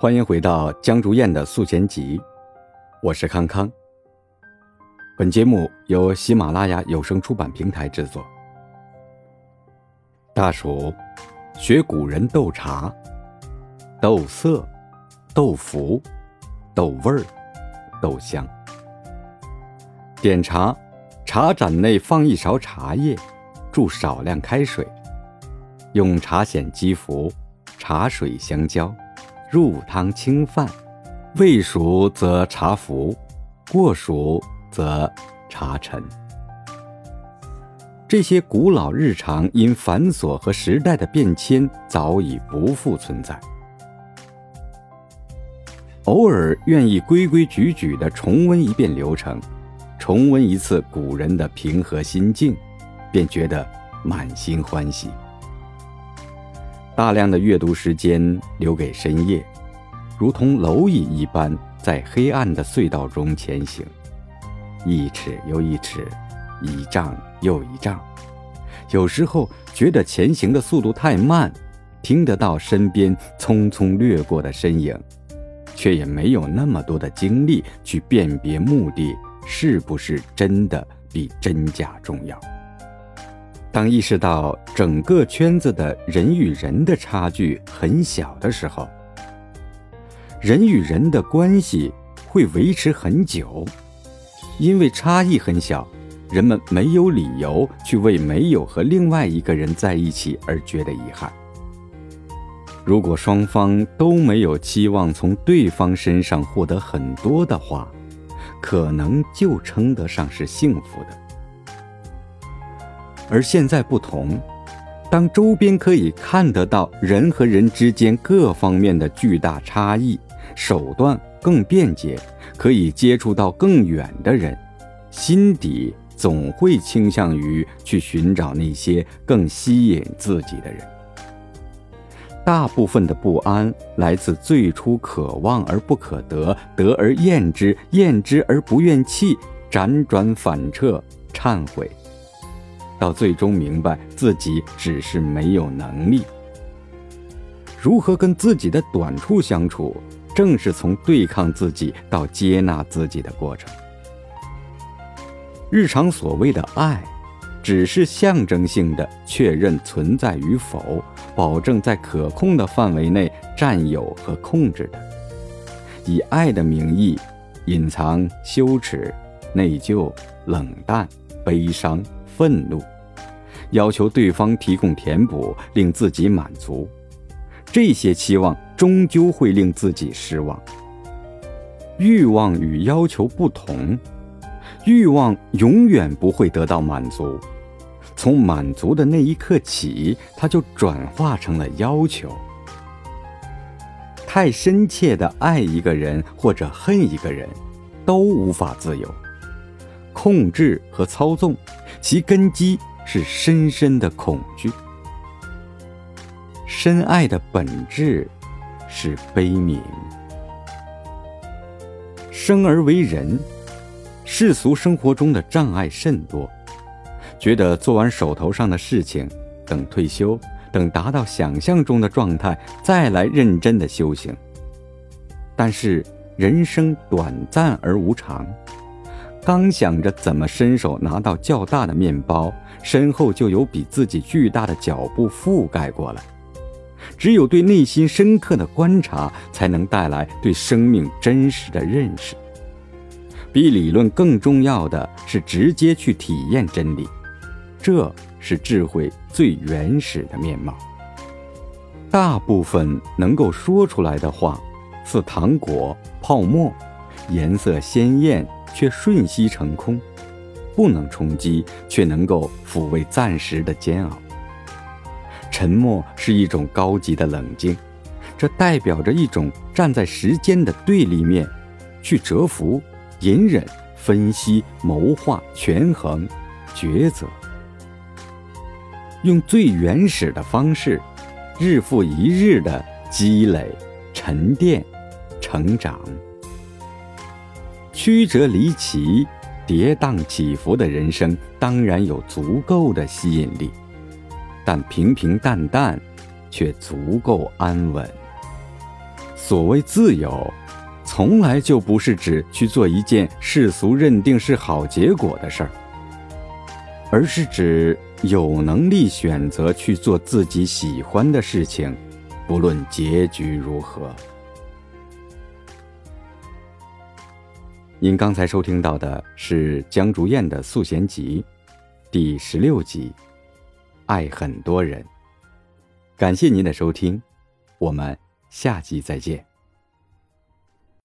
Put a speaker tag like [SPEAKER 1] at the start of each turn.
[SPEAKER 1] 欢迎回到江竹燕的素贤集，我是康康。本节目由喜马拉雅有声出版平台制作。大暑，学古人斗茶，斗色，斗服，斗味儿，斗香。点茶，茶盏内放一勺茶叶，注少量开水，用茶筅击服，茶水相交，入汤清饭。未熟则茶浮，过熟则茶沉。这些古老日常因繁琐和时代的变迁，早已不复存在。偶尔愿意规规矩矩地重温一遍流程，重温一次古人的平和心境，便觉得满心欢喜。大量的阅读时间留给深夜，如同蝼蚁一般在黑暗的隧道中前行，一尺又一尺。一丈又一丈，有时候觉得前行的速度太慢，听得到身边匆匆掠过的身影，却也没有那么多的精力去辨别目的是不是真的比真假重要。当意识到整个圈子的人与人的差距很小的时候，人与人的关系会维持很久，因为差异很小。人们没有理由去为没有和另外一个人在一起而觉得遗憾。如果双方都没有期望从对方身上获得很多的话，可能就称得上是幸福的。而现在不同，当周边可以看得到人和人之间各方面的巨大差异，手段更便捷，可以接触到更远的人，心底。总会倾向于去寻找那些更吸引自己的人。大部分的不安来自最初渴望而不可得，得而厌之，厌之而不愿弃，辗转反侧，忏悔，到最终明白自己只是没有能力。如何跟自己的短处相处，正是从对抗自己到接纳自己的过程。日常所谓的爱，只是象征性的确认存在与否，保证在可控的范围内占有和控制的，以爱的名义隐藏羞耻、内疚、冷淡、悲伤、愤怒，要求对方提供填补，令自己满足。这些期望终究会令自己失望。欲望与要求不同。欲望永远不会得到满足，从满足的那一刻起，它就转化成了要求。太深切的爱一个人或者恨一个人，都无法自由。控制和操纵，其根基是深深的恐惧。深爱的本质是悲悯。生而为人。世俗生活中的障碍甚多，觉得做完手头上的事情，等退休，等达到想象中的状态，再来认真的修行。但是人生短暂而无常，刚想着怎么伸手拿到较大的面包，身后就有比自己巨大的脚步覆盖过来。只有对内心深刻的观察，才能带来对生命真实的认识。比理论更重要的是直接去体验真理，这是智慧最原始的面貌。大部分能够说出来的话，似糖果泡沫，颜色鲜艳却瞬息成空，不能冲击，却能够抚慰暂时的煎熬。沉默是一种高级的冷静，这代表着一种站在时间的对立面，去蛰伏。隐忍、分析、谋划、权衡、抉择，用最原始的方式，日复一日的积累、沉淀、成长。曲折离奇、跌宕起伏的人生，当然有足够的吸引力，但平平淡淡，却足够安稳。所谓自由，从来就不是指去做一件世俗认定是好结果的事儿，而是指有能力选择去做自己喜欢的事情，不论结局如何。您刚才收听到的是江竹燕的《素贤集》第十六集《爱很多人》。感谢您的收听，我们下集再见。